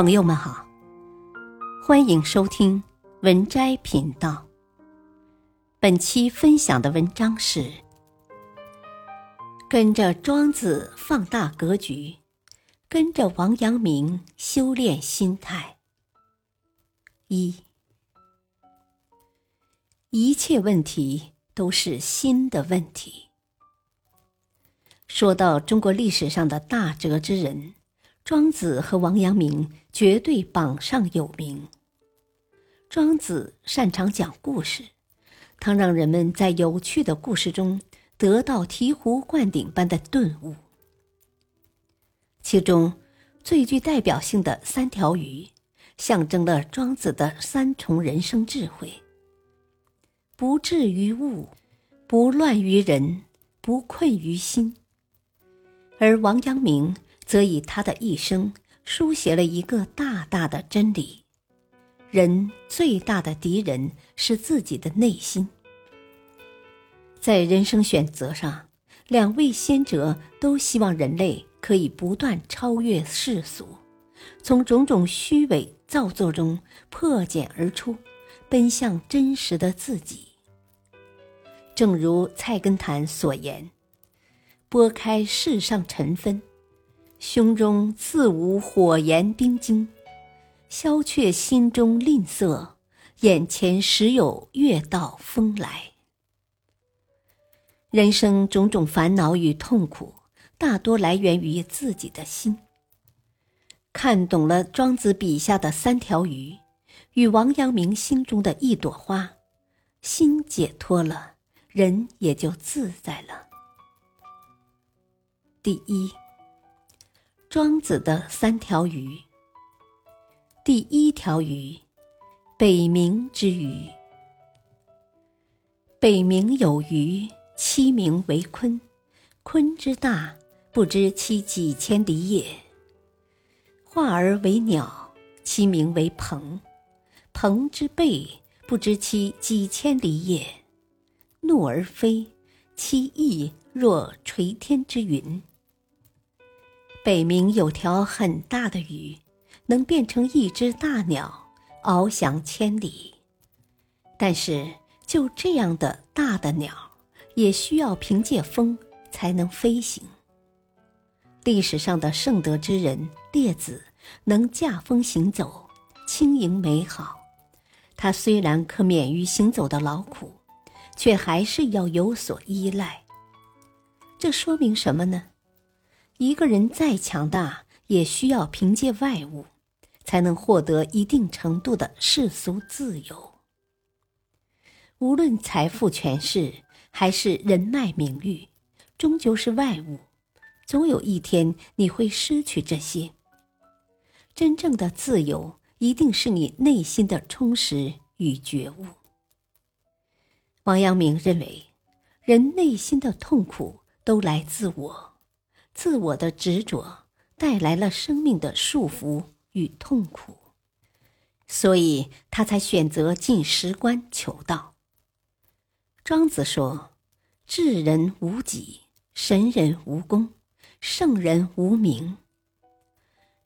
朋友们好，欢迎收听文摘频道。本期分享的文章是：跟着庄子放大格局，跟着王阳明修炼心态。一，一切问题都是心的问题。说到中国历史上的大哲之人。庄子和王阳明绝对榜上有名。庄子擅长讲故事，他让人们在有趣的故事中得到醍醐灌顶般的顿悟。其中最具代表性的三条鱼，象征了庄子的三重人生智慧：不至于物，不乱于人，不困于心。而王阳明。则以他的一生书写了一个大大的真理：人最大的敌人是自己的内心。在人生选择上，两位先哲都希望人类可以不断超越世俗，从种种虚伪造作中破茧而出，奔向真实的自己。正如菜根谭所言：“拨开世上尘纷。”胸中自无火炎冰晶，消却心中吝啬，眼前时有月到风来。人生种种烦恼与痛苦，大多来源于自己的心。看懂了庄子笔下的三条鱼，与王阳明心中的一朵花，心解脱了，人也就自在了。第一。庄子的三条鱼。第一条鱼，北冥之鱼。北冥有鱼，其名为鲲。鲲之大，不知其几千里也。化而为鸟，其名为鹏。鹏之背，不知其几千里也。怒而飞，其翼若垂天之云。北冥有条很大的鱼，能变成一只大鸟，翱翔千里。但是，就这样的大的鸟，也需要凭借风才能飞行。历史上的圣德之人列子，能驾风行走，轻盈美好。他虽然可免于行走的劳苦，却还是要有所依赖。这说明什么呢？一个人再强大，也需要凭借外物，才能获得一定程度的世俗自由。无论财富、权势，还是人脉、名誉，终究是外物，总有一天你会失去这些。真正的自由，一定是你内心的充实与觉悟。王阳明认为，人内心的痛苦都来自我。自我的执着带来了生命的束缚与痛苦，所以他才选择进石关求道。庄子说：“智人无己，神人无功，圣人无名。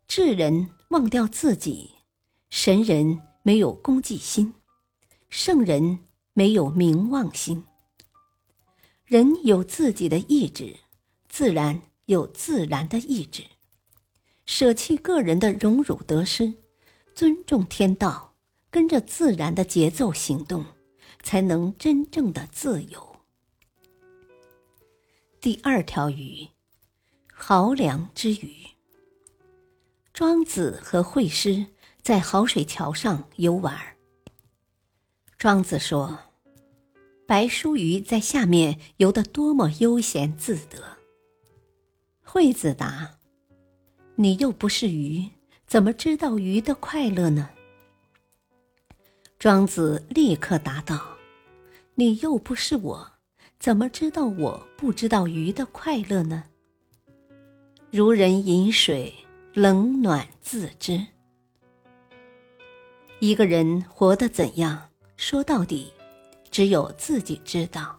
智人忘掉自己，神人没有功绩心，圣人没有名望心。人有自己的意志，自然。”有自然的意志，舍弃个人的荣辱得失，尊重天道，跟着自然的节奏行动，才能真正的自由。第二条鱼，濠梁之鱼。庄子和惠施在濠水桥上游玩。庄子说：“白书鱼在下面游得多么悠闲自得。”惠子答：“你又不是鱼，怎么知道鱼的快乐呢？”庄子立刻答道：“你又不是我，怎么知道我不知道鱼的快乐呢？”如人饮水，冷暖自知。一个人活得怎样，说到底，只有自己知道。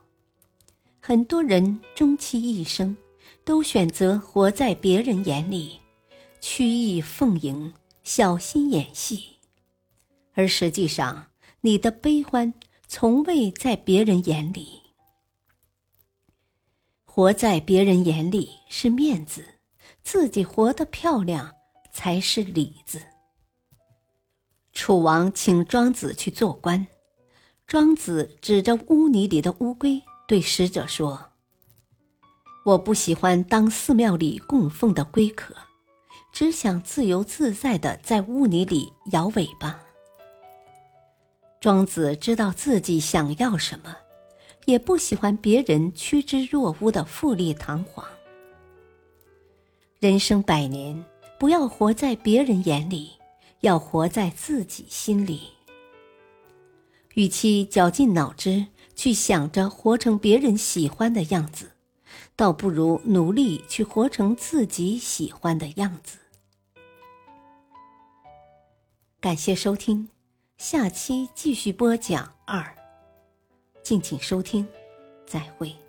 很多人终其一生。都选择活在别人眼里，曲意奉迎，小心演戏，而实际上你的悲欢从未在别人眼里。活在别人眼里是面子，自己活得漂亮才是里子。楚王请庄子去做官，庄子指着污泥里的乌龟对使者说：“我不喜欢当寺庙里供奉的龟壳，只想自由自在的在污泥里摇尾巴。”庄子知道自己想要什么。也不喜欢别人趋之若鹜的富丽堂皇。人生百年，不要活在别人眼里，要活在自己心里。与其绞尽脑汁去想着活成别人喜欢的样子，倒不如努力去活成自己喜欢的样子。感谢收听，下期继续播讲二。敬请收听，再会。